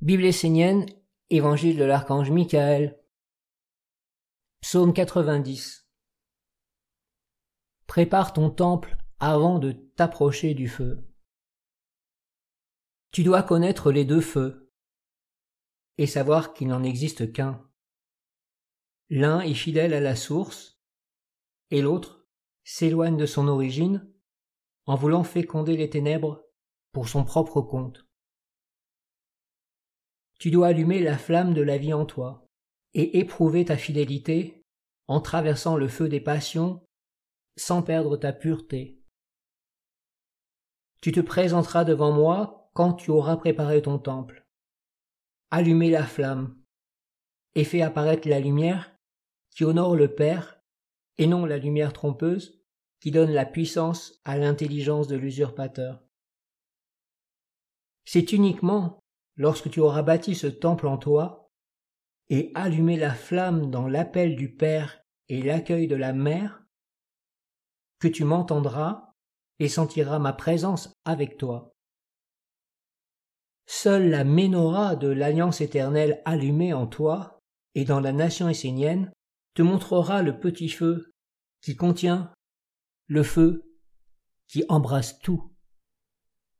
Bible essénienne, Évangile de l'archange Michael. Psaume 90. Prépare ton temple avant de t'approcher du feu. Tu dois connaître les deux feux et savoir qu'il n'en existe qu'un. L'un est fidèle à la source et l'autre s'éloigne de son origine en voulant féconder les ténèbres pour son propre compte. Tu dois allumer la flamme de la vie en toi et éprouver ta fidélité en traversant le feu des passions sans perdre ta pureté. Tu te présenteras devant moi quand tu auras préparé ton temple. Allumez la flamme et fais apparaître la lumière qui honore le Père et non la lumière trompeuse qui donne la puissance à l'intelligence de l'usurpateur. C'est uniquement lorsque tu auras bâti ce temple en toi, et allumé la flamme dans l'appel du Père et l'accueil de la Mère, que tu m'entendras et sentiras ma présence avec toi. Seule la ménorah de l'alliance éternelle allumée en toi et dans la nation essénienne te montrera le petit feu qui contient le feu qui embrasse tout.